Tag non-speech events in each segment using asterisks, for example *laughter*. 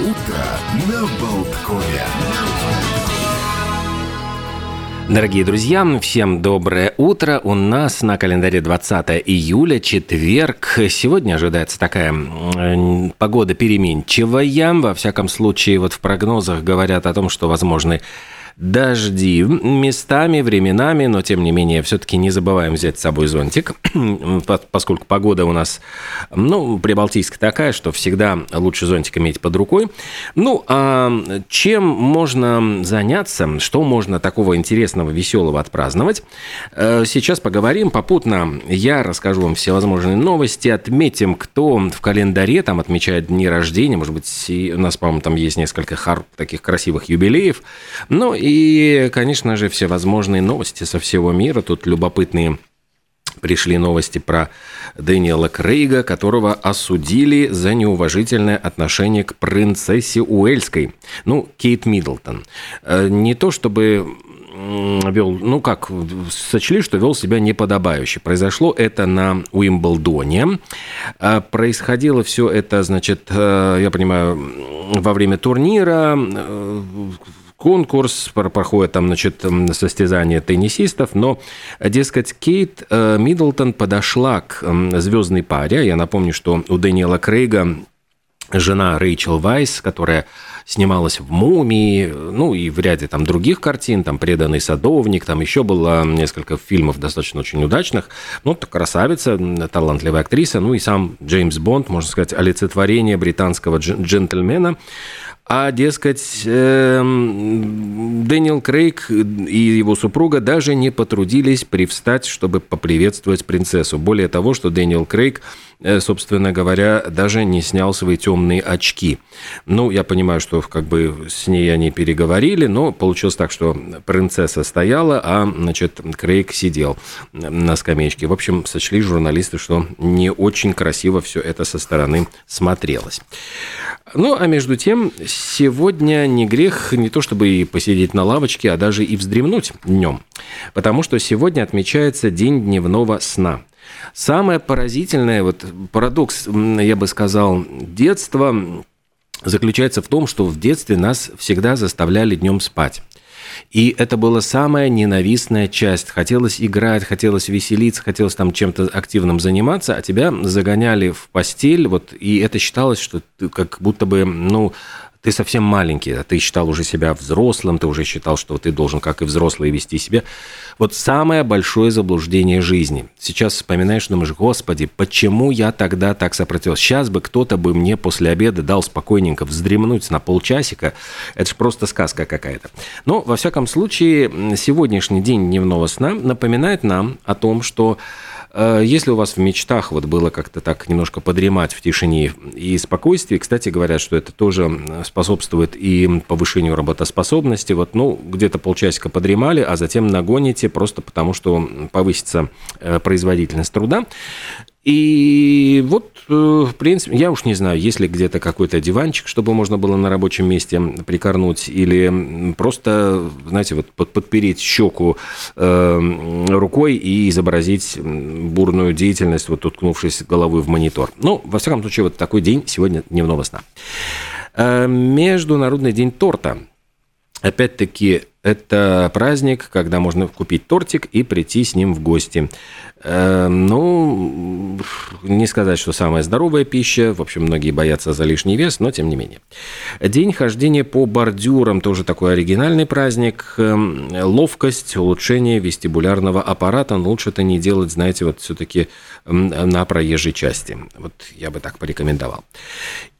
Утро на Болткове. Дорогие друзья, всем доброе утро. У нас на календаре 20 июля, четверг. Сегодня ожидается такая погода переменчивая. Во всяком случае, вот в прогнозах говорят о том, что возможны дожди местами, временами, но тем не менее все-таки не забываем взять с собой зонтик, *clears throat* поскольку погода у нас, ну, прибалтийская такая, что всегда лучше зонтик иметь под рукой. Ну, а чем можно заняться, что можно такого интересного, веселого отпраздновать? Э, сейчас поговорим. Попутно я расскажу вам всевозможные новости, отметим, кто в календаре там отмечает дни рождения, может быть, у нас, по-моему, там есть несколько хар таких красивых юбилеев. Ну, и, конечно же, всевозможные новости со всего мира. Тут любопытные пришли новости про Дэниела Крейга, которого осудили за неуважительное отношение к принцессе Уэльской, ну, Кейт Миддлтон. Э, не то чтобы вел, ну как, сочли, что вел себя неподобающе. Произошло это на Уимблдоне. Э, происходило все это, значит, э, я понимаю, во время турнира, конкурс, проходит там, значит, состязание теннисистов, но, дескать, Кейт э, Миддлтон подошла к звездной паре. Я напомню, что у Дэниела Крейга жена Рэйчел Вайс, которая снималась в «Мумии», ну и в ряде там других картин, там «Преданный садовник», там еще было несколько фильмов достаточно очень удачных. Ну, красавица, талантливая актриса, ну и сам Джеймс Бонд, можно сказать, олицетворение британского джентльмена. А, дескать, эм, Дэниел Крейг и его супруга даже не потрудились привстать, чтобы поприветствовать принцессу. Более того, что Дэниел Крейг, э, собственно говоря, даже не снял свои темные очки. Ну, я понимаю, что как бы с ней они переговорили, но получилось так, что принцесса стояла, а, значит, Крейг сидел на скамеечке. В общем, сочли журналисты, что не очень красиво все это со стороны смотрелось. Ну, а между тем, сегодня не грех не то чтобы и посидеть на лавочке, а даже и вздремнуть днем. Потому что сегодня отмечается День дневного сна. Самое поразительное, вот парадокс, я бы сказал, детства заключается в том, что в детстве нас всегда заставляли днем спать. И это была самая ненавистная часть. Хотелось играть, хотелось веселиться, хотелось там чем-то активным заниматься, а тебя загоняли в постель, вот, и это считалось, что ты как будто бы, ну, ты совсем маленький, а ты считал уже себя взрослым, ты уже считал, что ты должен, как и взрослый, вести себя. Вот самое большое заблуждение жизни. Сейчас вспоминаешь, думаешь, господи, почему я тогда так сопротивлялся? Сейчас бы кто-то бы мне после обеда дал спокойненько вздремнуть на полчасика. Это же просто сказка какая-то. Но, во всяком случае, сегодняшний день дневного сна напоминает нам о том, что если у вас в мечтах вот было как-то так немножко подремать в тишине и спокойствии, кстати, говорят, что это тоже способствует и повышению работоспособности. Вот, ну, где-то полчасика подремали, а затем нагоните просто потому, что повысится э, производительность труда. И вот, э, в принципе, я уж не знаю, есть ли где-то какой-то диванчик, чтобы можно было на рабочем месте прикорнуть, или просто, знаете, вот подпереть щеку э, рукой и изобразить бурную деятельность, вот уткнувшись головой в монитор. Ну, во всяком случае, вот такой день сегодня дневного сна. Э, Международный день торта. Опять-таки, это праздник, когда можно купить тортик и прийти с ним в гости. Э, ну, не сказать, что самая здоровая пища. В общем, многие боятся за лишний вес, но тем не менее. День хождения по бордюрам тоже такой оригинальный праздник. Эм, ловкость, улучшение вестибулярного аппарата. Но лучше это не делать, знаете, вот все-таки на проезжей части. Вот я бы так порекомендовал.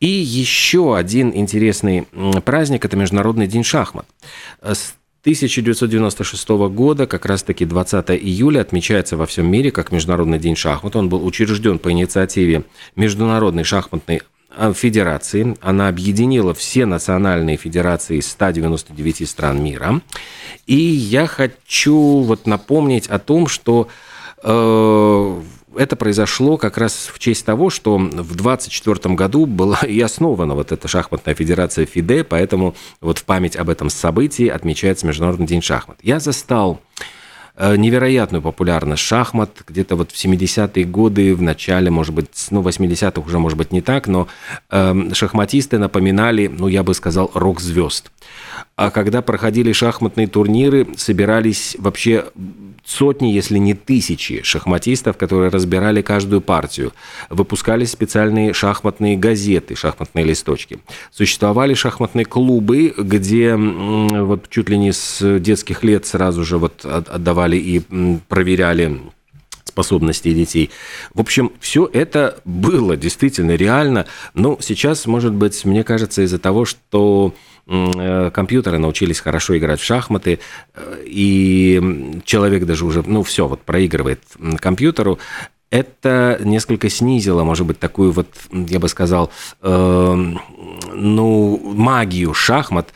И еще один интересный праздник – это Международный день шахмат. 1996 года, как раз-таки 20 июля, отмечается во всем мире как Международный день шахмат. Он был учрежден по инициативе Международной шахматной а, федерации. Она объединила все национальные федерации из 199 стран мира. И я хочу вот напомнить о том, что э, это произошло как раз в честь того, что в 24 году была и основана вот эта шахматная федерация ФИДЕ, поэтому вот в память об этом событии отмечается Международный день шахмат. Я застал невероятную популярность шахмат. Где-то вот в 70-е годы, в начале, может быть, ну, 80-х уже, может быть, не так, но э, шахматисты напоминали, ну, я бы сказал, рок-звезд. А когда проходили шахматные турниры, собирались вообще сотни, если не тысячи шахматистов, которые разбирали каждую партию. Выпускались специальные шахматные газеты, шахматные листочки. Существовали шахматные клубы, где вот чуть ли не с детских лет сразу же вот отдавали и проверяли способностей детей. В общем, все это было действительно реально, но сейчас, может быть, мне кажется, из-за того, что Э, компьютеры научились хорошо играть в шахматы, э, и человек даже уже, ну, все, вот проигрывает компьютеру, это несколько снизило, может быть, такую вот, я бы сказал, э, ну, магию шахмат.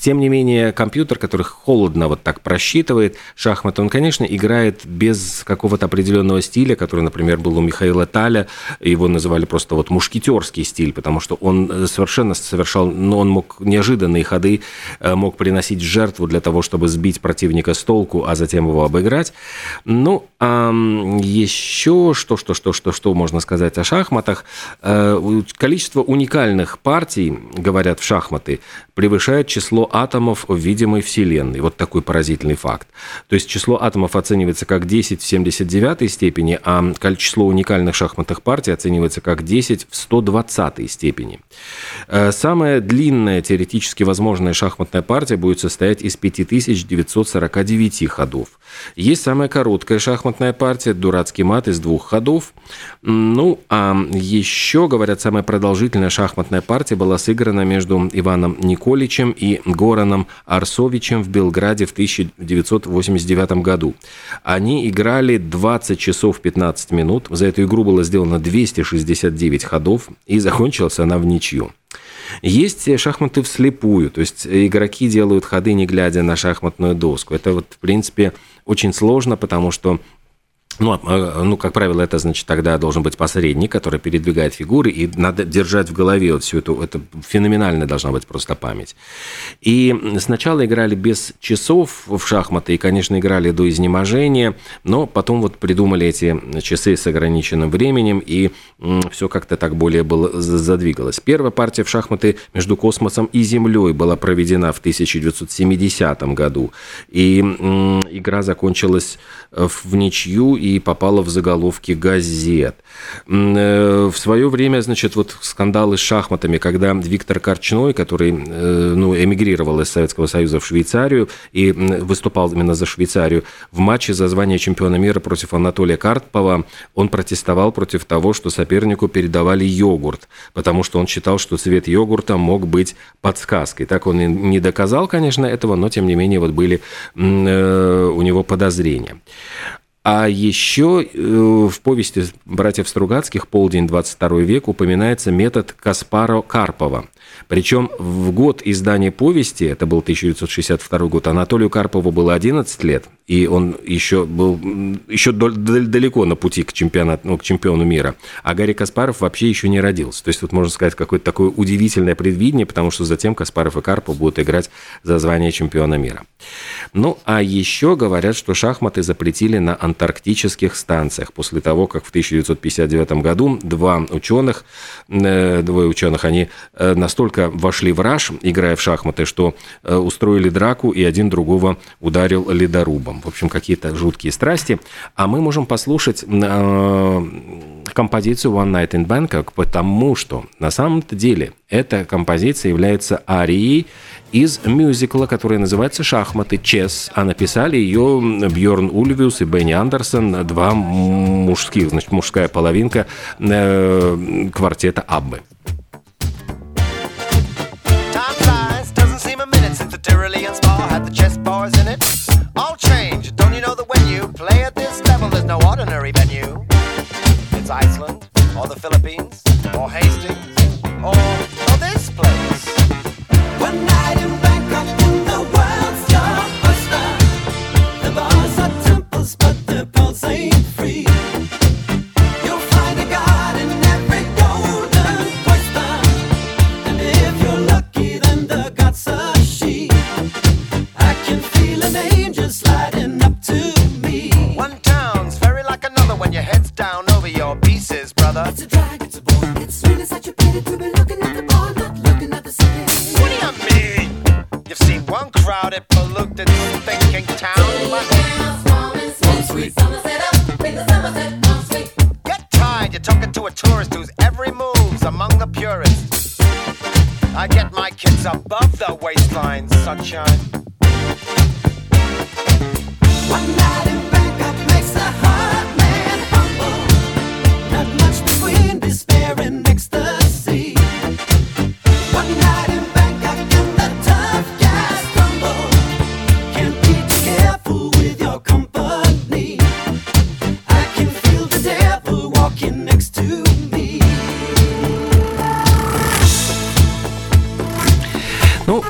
Тем не менее, компьютер, который холодно вот так просчитывает шахматы, он, конечно, играет без какого-то определенного стиля, который, например, был у Михаила Таля. Его называли просто вот мушкетерский стиль, потому что он совершенно совершал, ну, он мог неожиданные ходы, э, мог приносить жертву для того, чтобы сбить противника с толку, а затем его обыграть. Ну, а еще что, что, что, что, что можно сказать о шахматах? Э, количество уникальных партий, говорят в шахматы, превышает число атомов в видимой Вселенной. Вот такой поразительный факт. То есть число атомов оценивается как 10 в 79 степени, а число уникальных шахматных партий оценивается как 10 в 120 степени. Э, самая длинная теоретически возможная шахматная партия будет состоять из 5949 ходов. Есть самая короткая шахматная партия, дурацкий мат из двух ходов. Ну, а еще, говорят, самая продолжительная шахматная партия была сыграна между Иваном Николичем и Гораном Арсовичем в Белграде в 1989 году. Они играли 20 часов 15 минут. За эту игру было сделано 269 ходов, и закончилась она в ничью. Есть шахматы вслепую, то есть игроки делают ходы, не глядя на шахматную доску. Это вот, в принципе, очень сложно, потому что ну, а, ну, как правило, это значит, тогда должен быть посредник, который передвигает фигуры, и надо держать в голове вот всю эту, это феноменальная должна быть просто память. И сначала играли без часов в шахматы, и, конечно, играли до изнеможения, но потом вот придумали эти часы с ограниченным временем, и все как-то так более было задвигалось. Первая партия в шахматы между космосом и Землей была проведена в 1970 году, и игра закончилась в ничью, и попала в заголовки газет. Э, в свое время, значит, вот скандалы с шахматами, когда Виктор Корчной, который э, ну, эмигрировал из Советского Союза в Швейцарию и выступал именно за Швейцарию, в матче за звание чемпиона мира против Анатолия Карпова он протестовал против того, что сопернику передавали йогурт, потому что он считал, что цвет йогурта мог быть подсказкой. Так он и не доказал, конечно, этого, но тем не менее вот были э, у него подозрения. А еще э, в повести братьев Стругацких. «Полдень, 22 век» упоминается метод Каспаро Карпова – причем в год издания повести, это был 1962 год, Анатолию Карпову было 11 лет, и он еще был еще далеко на пути к, чемпионату, ну, к чемпиону мира. А Гарри Каспаров вообще еще не родился. То есть вот можно сказать какое-то такое удивительное предвидение, потому что затем Каспаров и Карпов будут играть за звание чемпиона мира. Ну, а еще говорят, что шахматы запретили на антарктических станциях после того, как в 1959 году два ученых, э, двое ученых, они э, настолько вошли в раж, играя в шахматы, что э, устроили драку и один другого ударил ледорубом. В общем, какие-то жуткие страсти. А мы можем послушать композицию One Night in Bangkok, потому что на самом-то деле эта композиция является арией из мюзикла, который называется «Шахматы. Чес», а написали ее Бьорн Ульвиус и Бенни Андерсон, два мужских, значит, мужская половинка э, квартета Аббы. All change. Don't you know that when you play at this level, there's no ordinary venue? It's Iceland, or the Philippines, or Hastings, or, or this place. One night in in crowded, polluted, thinking town. Get tired, you're talking to a tourist whose every move's among the purists. I get my kids above the waistline, sunshine. One night in Bangkok makes the heart man humble. Not much between despair and ecstasy.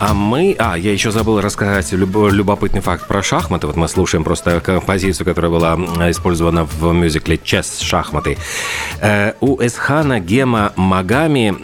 А мы... А, я еще забыл рассказать люб- любопытный факт про шахматы. Вот мы слушаем просто композицию, которая была использована в мюзикле «Чес. Шахматы». Э, у Эсхана Гема Магами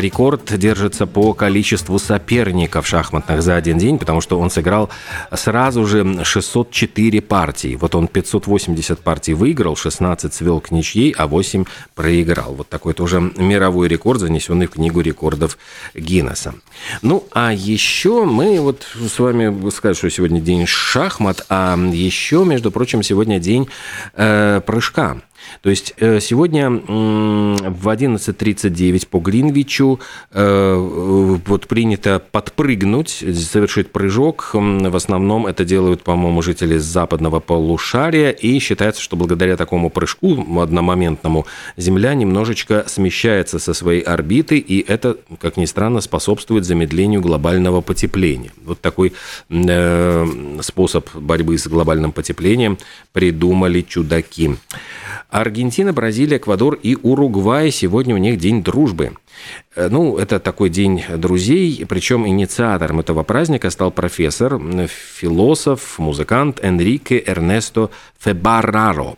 рекорд держится по количеству соперников шахматных за один день, потому что он сыграл сразу же 604 партии. Вот он 580 партий выиграл, 16 свел к ничьей, а 8 проиграл. Вот такой тоже мировой рекорд, занесенный в книгу рекордов Гиннесса. Ну, а еще мы вот с вами сказали, что сегодня день шахмат, а еще, между прочим, сегодня день э, прыжка. То есть э, сегодня в 11.39 по Гринвичу э, вот принято подпрыгнуть, совершить прыжок. В основном это делают, по-моему, жители западного полушария. И считается, что благодаря такому прыжку одномоментному Земля немножечко смещается со своей орбиты, и это, как ни странно, способствует замедлению глобального потепления. Вот такой э, способ борьбы с глобальным потеплением придумали чудаки. Аргентина, Бразилия, Эквадор и Уругвай. Сегодня у них день дружбы. Э, Ну, это такой день друзей, причем инициатором этого праздника стал профессор, философ, музыкант Энрике Эрнесто Фебараро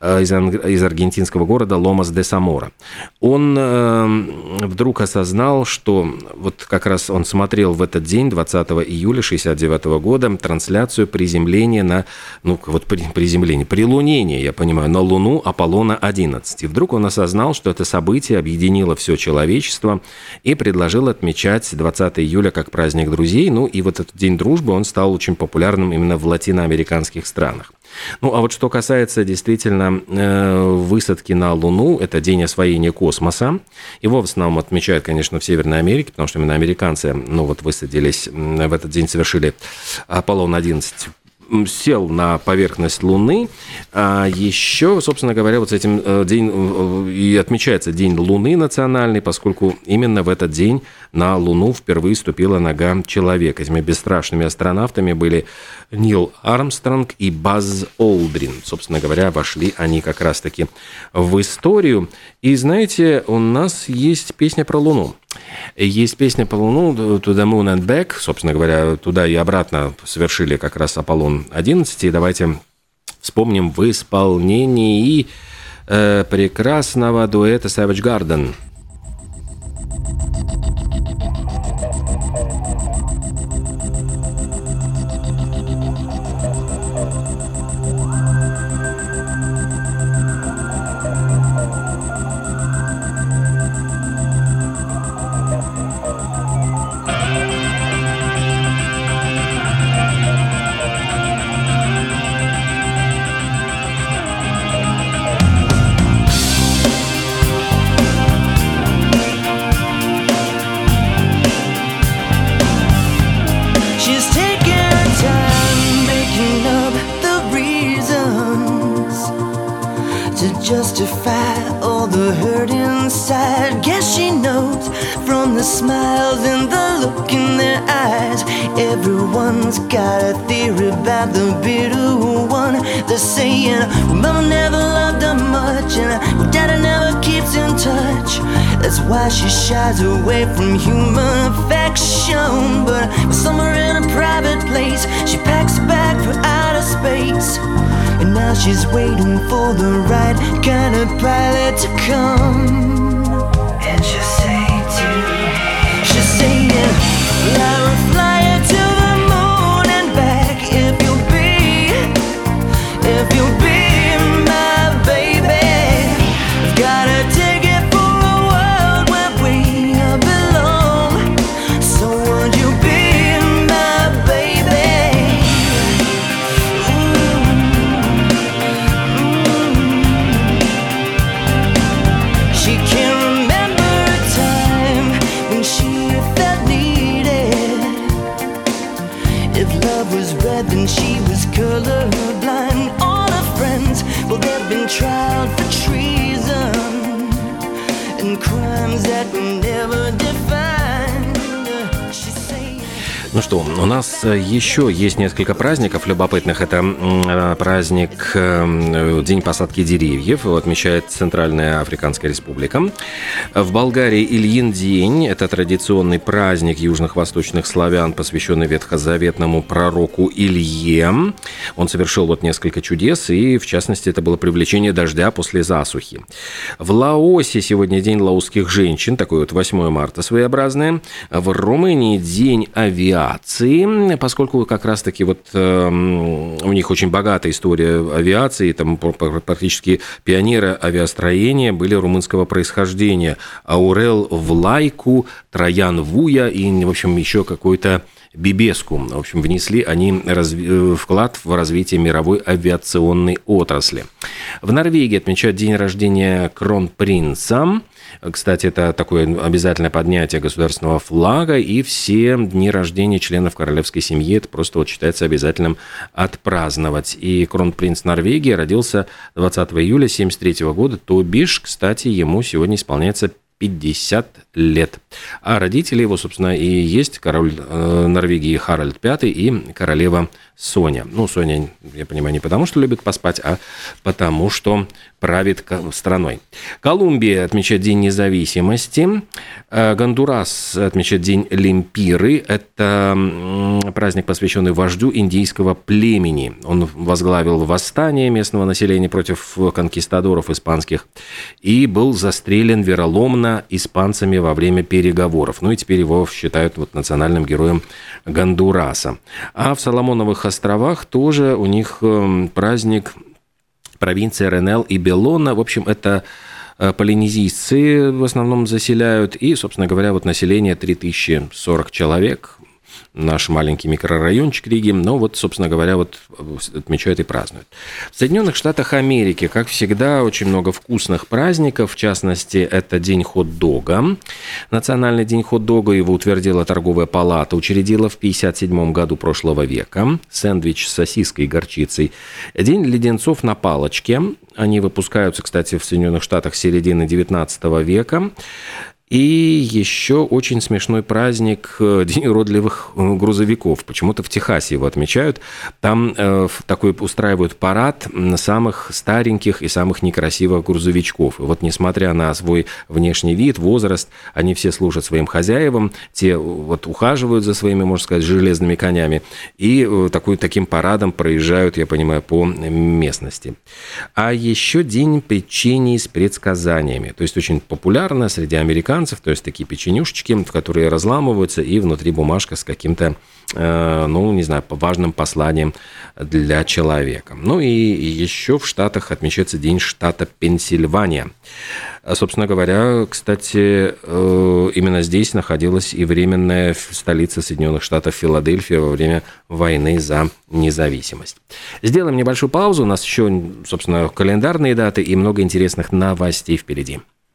из, ан- из аргентинского города Ломас де Самора. Он э, вдруг осознал, что вот как раз он смотрел в этот день, 20 июля 69 года, трансляцию приземления на, ну вот при, приземление, прилунение, я понимаю, на Луну Аполлона-11. И вдруг он осознал, что это событие объединило все человечество и предложил отмечать 20 июля как праздник друзей. Ну и вот этот день дружбы, он стал очень популярным именно в латиноамериканских странах. Ну, а вот что касается действительно э, высадки на Луну, это день освоения космоса. Его в основном отмечают, конечно, в Северной Америке, потому что именно американцы, ну, вот высадились в этот день, совершили Аполлон-11 м, сел на поверхность Луны. А еще, собственно говоря, вот с этим э, день э, и отмечается День Луны национальный, поскольку именно в этот день на Луну впервые ступила нога человека. Этими бесстрашными астронавтами были Нил Армстронг и Базз Олдрин. Собственно говоря, вошли они как раз-таки в историю. И знаете, у нас есть песня про Луну. Есть песня по Луну «To the Moon and Back». Собственно говоря, туда и обратно совершили как раз Аполлон-11. И давайте вспомним в исполнении э, прекрасного дуэта Savage Garden. Smiles and the look in their eyes. Everyone's got a theory about the bitter one. They're saying, Mama never loved her much, and Daddy never keeps in touch. That's why she shies away from human affection. But somewhere in a private place, she packs a bag for outer space. And now she's waiting for the right kind of pilot to come. Yeah. Been tried for Ну что, у нас э, еще есть несколько праздников любопытных. Это э, праздник э, День посадки деревьев, отмечает Центральная Африканская Республика. В Болгарии Ильин день – это традиционный праздник южных восточных славян, посвященный ветхозаветному пророку Илье. Он совершил вот несколько чудес, и в частности это было привлечение дождя после засухи. В Лаосе сегодня День лаосских женщин, такой вот 8 марта своеобразное. В Румынии День авиации, поскольку как раз-таки вот эм, у них очень богатая история авиации, там пр- пр- практически пионеры авиастроения были румынского происхождения. Аурел Влайку, Троян Вуя и, в общем, еще какой-то Бибеску. В общем, внесли они разви- э, вклад в развитие мировой авиационной отрасли. В Норвегии отмечают день рождения кронпринца. Кстати, это такое обязательное поднятие государственного флага, и все дни рождения членов королевской семьи, это просто вот считается обязательным отпраздновать. И кронпринц Норвегии родился 20 июля 1973 года, то бишь, кстати, ему сегодня исполняется 50 лет. А родители его, собственно, и есть король э, Норвегии Харальд V и королева Соня. Ну, Соня, я понимаю, не потому, что любит поспать, а потому, что правит страной. Колумбия отмечает День независимости. Э, Гондурас отмечает День Лемпиры. Это праздник, посвященный вождю индийского племени. Он возглавил восстание местного населения против конкистадоров испанских и был застрелен вероломно испанцами во время переговоров. Ну и теперь его считают вот национальным героем Гондураса. А в Соломоновых островах тоже у них эм, праздник провинция Ренел и Белона. В общем, это э, полинезийцы в основном заселяют. И, собственно говоря, вот население 3040 человек. Наш маленький микрорайончик Риги. Но вот, собственно говоря, вот отмечают и празднуют. В Соединенных Штатах Америки, как всегда, очень много вкусных праздников. В частности, это День хот-дога. Национальный день хот-дога его утвердила торговая палата, учредила в 1957 году прошлого века. Сэндвич с сосиской и горчицей. День леденцов на палочке. Они выпускаются, кстати, в Соединенных Штатах середины 19 века. И еще очень смешной праздник э, *laughs* День уродливых э, грузовиков. Почему-то в Техасе его отмечают. Там э, такой устраивают парад самых стареньких и самых некрасивых грузовичков. И вот несмотря на свой внешний вид, возраст, они все служат своим хозяевам, те э, вот ухаживают за своими, можно сказать, железными конями. И э, такой, таким парадом проезжают, я понимаю, по местности. А еще День печенья с предсказаниями. То есть очень популярно среди американцев, то есть такие печенюшечки, в которые разламываются, и внутри бумажка с каким-то, э, ну, не знаю, важным посланием для человека. Ну и еще в Штатах отмечается День штата Пенсильвания. А, Собственно говоря, кстати, э, именно здесь находилась и временная столица Соединенных Штатов Филадельфия во время войны за независимость. Сделаем небольшую паузу. У нас еще, собственно, календарные даты и много интересных новостей впереди.